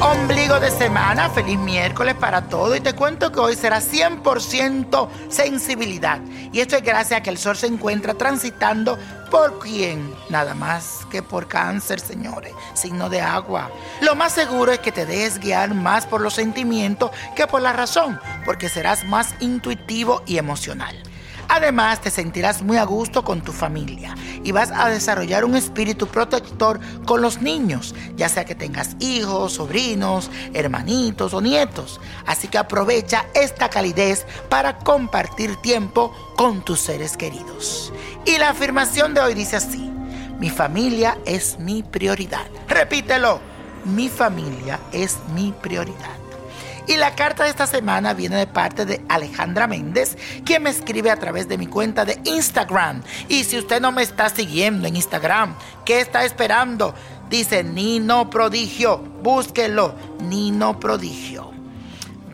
Ombligo de semana, feliz miércoles para todo. Y te cuento que hoy será 100% sensibilidad. Y esto es gracias a que el sol se encuentra transitando por quién, nada más que por cáncer, señores, signo de agua. Lo más seguro es que te dejes guiar más por los sentimientos que por la razón, porque serás más intuitivo y emocional. Además, te sentirás muy a gusto con tu familia y vas a desarrollar un espíritu protector con los niños, ya sea que tengas hijos, sobrinos, hermanitos o nietos. Así que aprovecha esta calidez para compartir tiempo con tus seres queridos. Y la afirmación de hoy dice así, mi familia es mi prioridad. Repítelo, mi familia es mi prioridad. Y la carta de esta semana viene de parte de Alejandra Méndez, quien me escribe a través de mi cuenta de Instagram. Y si usted no me está siguiendo en Instagram, ¿qué está esperando? Dice Nino Prodigio, búsquelo, Nino Prodigio.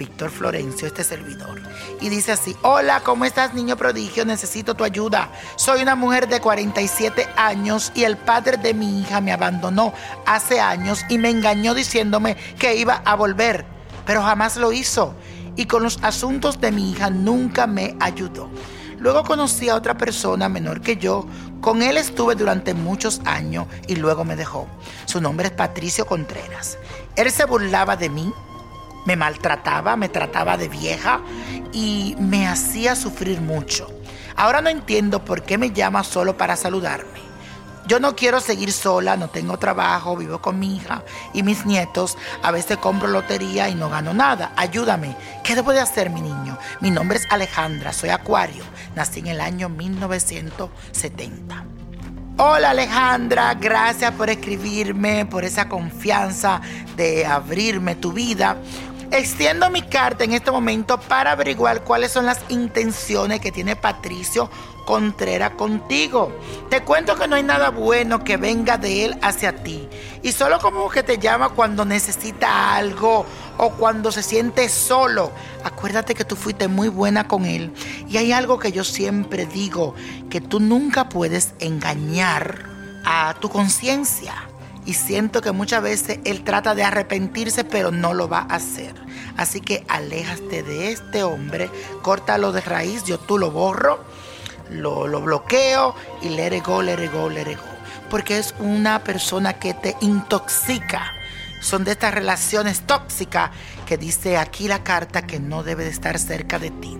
Víctor Florencio, este servidor. Y dice así, hola, ¿cómo estás niño prodigio? Necesito tu ayuda. Soy una mujer de 47 años y el padre de mi hija me abandonó hace años y me engañó diciéndome que iba a volver, pero jamás lo hizo. Y con los asuntos de mi hija nunca me ayudó. Luego conocí a otra persona menor que yo. Con él estuve durante muchos años y luego me dejó. Su nombre es Patricio Contreras. Él se burlaba de mí, me maltrataba, me trataba de vieja y me hacía sufrir mucho. Ahora no entiendo por qué me llama solo para saludarme. Yo no quiero seguir sola, no tengo trabajo, vivo con mi hija y mis nietos. A veces compro lotería y no gano nada. Ayúdame. ¿Qué debo de hacer, mi niño? Mi nombre es Alejandra, soy acuario. Nací en el año 1970. Hola Alejandra, gracias por escribirme, por esa confianza de abrirme tu vida. Extiendo mi carta en este momento para averiguar cuáles son las intenciones que tiene Patricio Contreras contigo. Te cuento que no hay nada bueno que venga de él hacia ti. Y solo como que te llama cuando necesita algo o cuando se siente solo. Acuérdate que tú fuiste muy buena con él. Y hay algo que yo siempre digo, que tú nunca puedes engañar a tu conciencia. Y siento que muchas veces él trata de arrepentirse, pero no lo va a hacer. Así que aléjate de este hombre, córtalo de raíz, yo tú lo borro, lo, lo bloqueo y let it go, let go. Porque es una persona que te intoxica son de estas relaciones tóxicas que dice aquí la carta que no debe de estar cerca de ti.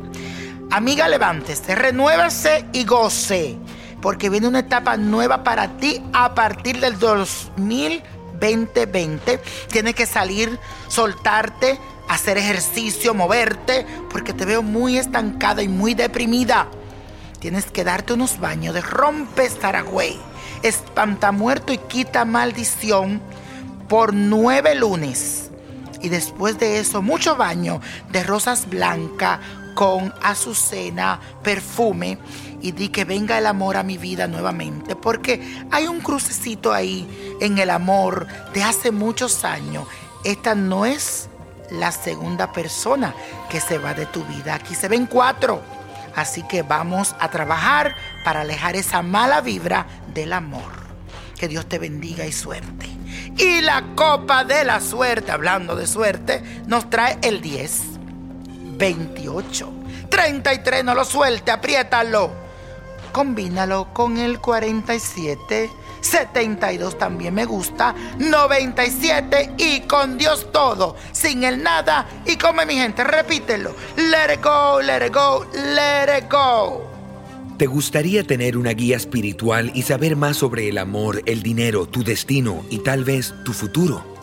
Amiga, levántese, renuévase y goce, porque viene una etapa nueva para ti a partir del 2020. Tienes que salir, soltarte, hacer ejercicio, moverte, porque te veo muy estancada y muy deprimida. Tienes que darte unos baños de rompe Saragüey, espanta muerto y quita maldición por nueve lunes. Y después de eso, mucho baño de rosas blancas con azucena, perfume. Y di que venga el amor a mi vida nuevamente. Porque hay un crucecito ahí en el amor de hace muchos años. Esta no es la segunda persona que se va de tu vida. Aquí se ven cuatro. Así que vamos a trabajar para alejar esa mala vibra del amor. Que Dios te bendiga y suerte. Y la copa de la suerte, hablando de suerte, nos trae el 10, 28, 33, no lo suelte, apriétalo. Combínalo con el 47, 72 también me gusta, 97 y con Dios todo, sin el nada y come mi gente, repítelo. Let it go, let it go, let it go. ¿Te gustaría tener una guía espiritual y saber más sobre el amor, el dinero, tu destino y tal vez tu futuro?